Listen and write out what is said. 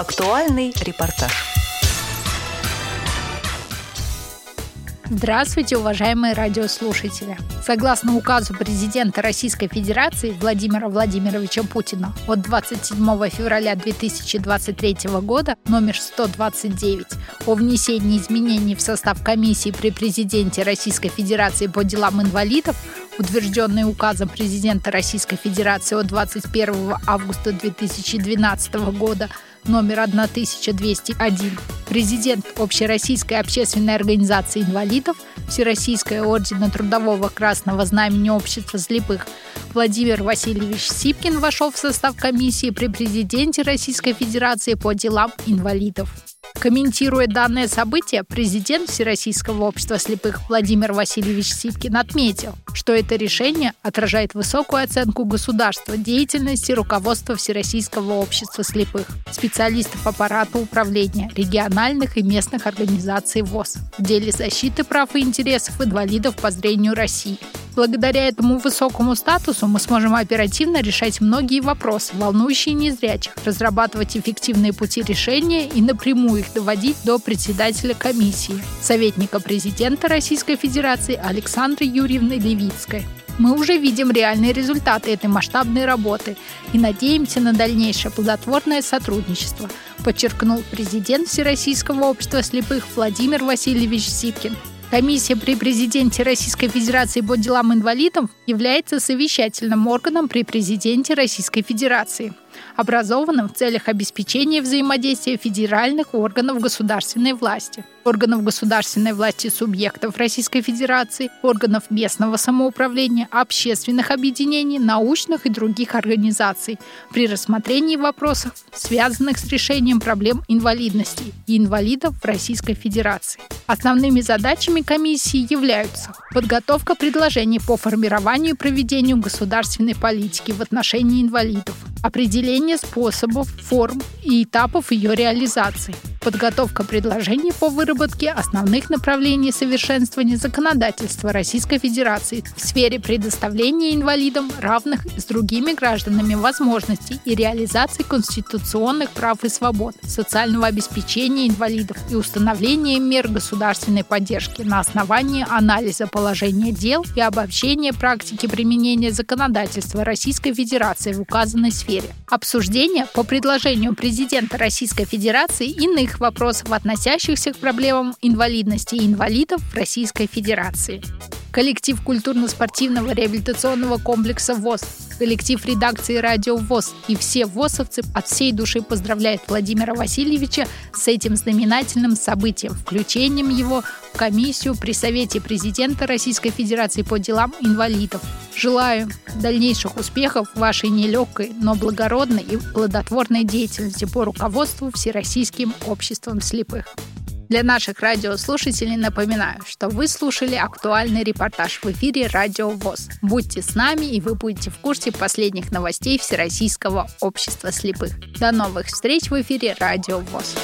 Актуальный репортаж. Здравствуйте, уважаемые радиослушатели! Согласно указу президента Российской Федерации Владимира Владимировича Путина от 27 февраля 2023 года номер 129 о внесении изменений в состав комиссии при президенте Российской Федерации по делам инвалидов, утвержденный указом президента Российской Федерации от 21 августа 2012 года номер 1201, президент Общероссийской общественной организации инвалидов, Всероссийская ордена Трудового Красного Знамени Общества слепых Владимир Васильевич Сипкин вошел в состав комиссии при президенте Российской Федерации по делам инвалидов. Комментируя данное событие, президент Всероссийского общества слепых Владимир Васильевич Сипкин отметил, что это решение отражает высокую оценку государства деятельности руководства Всероссийского общества слепых, специалистов аппарата управления, региональных и местных организаций ВОЗ в деле защиты прав и интересов инвалидов по зрению России. Благодаря этому высокому статусу мы сможем оперативно решать многие вопросы, волнующие незрячих, разрабатывать эффективные пути решения и напрямую их доводить до председателя комиссии, советника президента Российской Федерации Александры Юрьевны Левицкой. Мы уже видим реальные результаты этой масштабной работы и надеемся на дальнейшее плодотворное сотрудничество, подчеркнул президент Всероссийского общества слепых Владимир Васильевич Сипкин. Комиссия при президенте Российской Федерации по делам инвалидов является совещательным органом при президенте Российской Федерации – образованным в целях обеспечения взаимодействия федеральных органов государственной власти, органов государственной власти субъектов Российской Федерации, органов местного самоуправления, общественных объединений, научных и других организаций при рассмотрении вопросов, связанных с решением проблем инвалидности и инвалидов в Российской Федерации. Основными задачами комиссии являются подготовка предложений по формированию и проведению государственной политики в отношении инвалидов, определение способов, форм и этапов ее реализации, подготовка предложений по выработке основных направлений совершенствования законодательства Российской Федерации в сфере предоставления инвалидам равных с другими гражданами возможностей и реализации конституционных прав и свобод, социального обеспечения инвалидов и установления мер государственной поддержки на основании анализа положения дел и обобщения практики применения законодательства Российской Федерации в указанной сфере. Обсуждение по предложению президента Российской Федерации иных других вопросов, относящихся к проблемам инвалидности и инвалидов в Российской Федерации. Коллектив культурно-спортивного реабилитационного комплекса ВОЗ, коллектив редакции «Радио ВОЗ» и все ВОЗовцы от всей души поздравляют Владимира Васильевича с этим знаменательным событием, включением его в комиссию при Совете президента Российской Федерации по делам инвалидов. Желаю дальнейших успехов вашей нелегкой, но благородной и плодотворной деятельности по руководству Всероссийским обществом слепых. Для наших радиослушателей напоминаю, что вы слушали актуальный репортаж в эфире Радио ВОЗ. Будьте с нами, и вы будете в курсе последних новостей Всероссийского общества слепых. До новых встреч в эфире Радио ВОЗ.